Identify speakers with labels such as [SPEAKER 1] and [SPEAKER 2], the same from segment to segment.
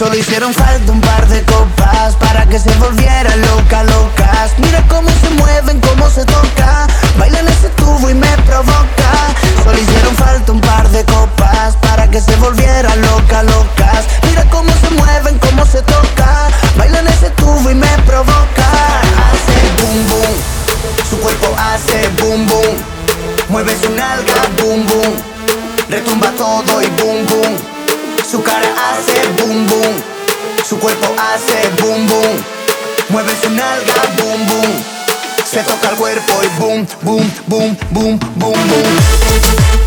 [SPEAKER 1] Solo hicieron falta un par de copas para que se volviera loca, locas. Mira cómo se mueven, cómo se toca. Bailan ese tubo y me provoca. Solo hicieron falta un par de copas para que se volviera loca, locas. Mira cómo se mueven, cómo se toca. Bailan ese tubo y me provoca. Hace boom boom, su cuerpo hace boom boom. Mueve su nalga, boom boom. Retumba todo y boom boom. Su cara hace boom boom. Su cuerpo hace boom boom. Mueve su nalga, boom boom. Se toca el cuerpo y boom, boom, boom, boom, boom, boom.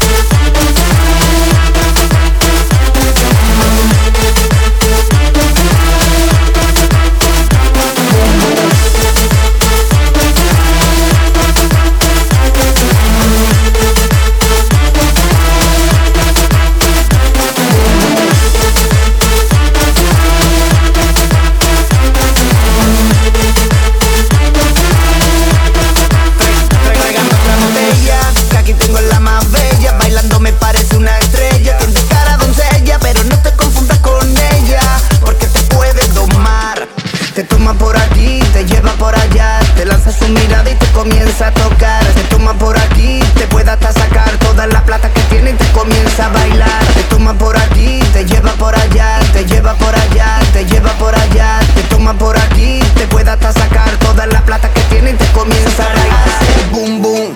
[SPEAKER 1] Te toma por aquí, te lleva por allá Te lanza su mirada y te comienza a tocar. Te toma por aquí, te puede hasta sacar Toda la plata que tiene y te comienza a bailar. Te toma por aquí, te lleva por allá Te lleva por allá, te lleva por allá. Te toma por aquí, te puede hasta sacar Toda la plata que tiene y te comienza a bailar. Hace boom boom,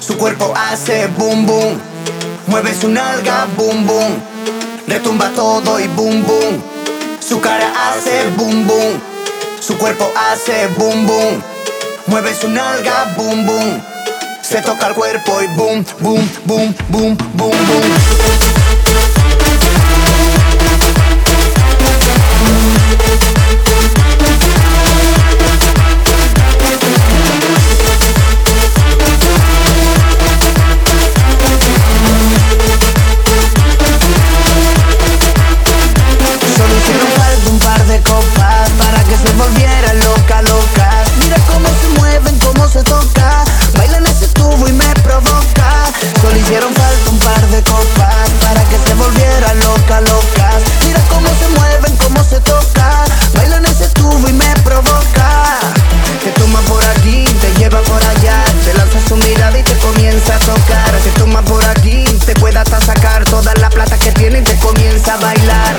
[SPEAKER 1] su cuerpo hace boom boom Mueve su nalga, boom boom Retumba todo y boom boom Su cara hace boom boom Su cuerpo hace boom boom. Mueve su nalga, boom boom. Se toca el cuerpo y boom, boom, boom, boom, boom, boom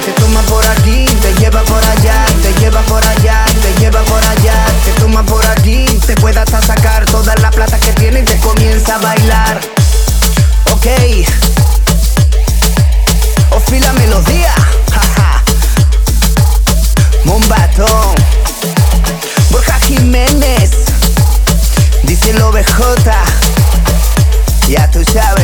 [SPEAKER 1] Te toma por aquí, te lleva por allá, te lleva por allá, te lleva por allá. Te toma por aquí, te puede hasta sacar toda la plata que tiene y te comienza a bailar. Ok. Ofi la melodía. jaja. Mombatón. Borja Jiménez. Dice el OBJ. Ya tú sabes.